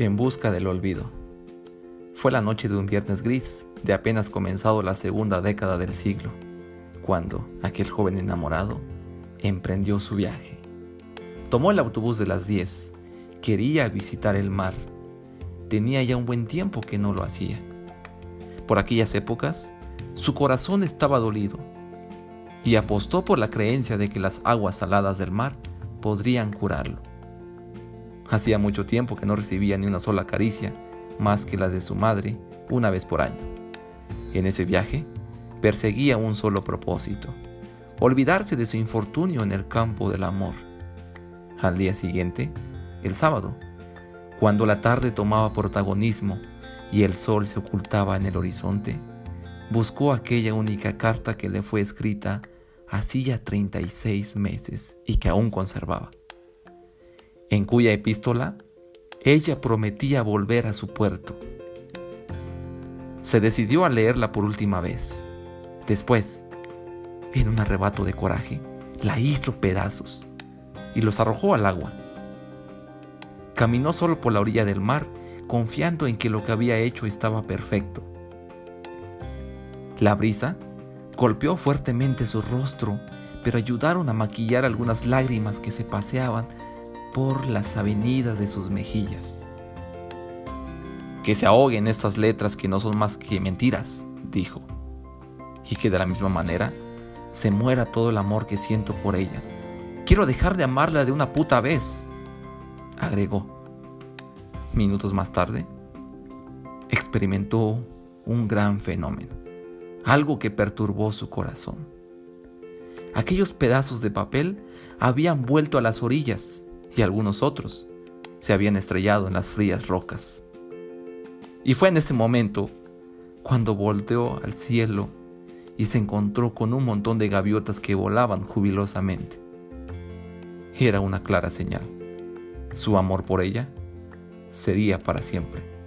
En busca del olvido. Fue la noche de un viernes gris de apenas comenzado la segunda década del siglo, cuando aquel joven enamorado emprendió su viaje. Tomó el autobús de las 10, quería visitar el mar. Tenía ya un buen tiempo que no lo hacía. Por aquellas épocas, su corazón estaba dolido y apostó por la creencia de que las aguas saladas del mar podrían curarlo. Hacía mucho tiempo que no recibía ni una sola caricia, más que la de su madre, una vez por año. En ese viaje, perseguía un solo propósito, olvidarse de su infortunio en el campo del amor. Al día siguiente, el sábado, cuando la tarde tomaba protagonismo y el sol se ocultaba en el horizonte, buscó aquella única carta que le fue escrita hacía 36 meses y que aún conservaba en cuya epístola ella prometía volver a su puerto. Se decidió a leerla por última vez. Después, en un arrebato de coraje, la hizo pedazos y los arrojó al agua. Caminó solo por la orilla del mar, confiando en que lo que había hecho estaba perfecto. La brisa golpeó fuertemente su rostro, pero ayudaron a maquillar algunas lágrimas que se paseaban por las avenidas de sus mejillas. Que se ahoguen estas letras que no son más que mentiras, dijo, y que de la misma manera se muera todo el amor que siento por ella. Quiero dejar de amarla de una puta vez, agregó. Minutos más tarde, experimentó un gran fenómeno, algo que perturbó su corazón. Aquellos pedazos de papel habían vuelto a las orillas y algunos otros se habían estrellado en las frías rocas. Y fue en ese momento cuando volteó al cielo y se encontró con un montón de gaviotas que volaban jubilosamente. Era una clara señal. Su amor por ella sería para siempre.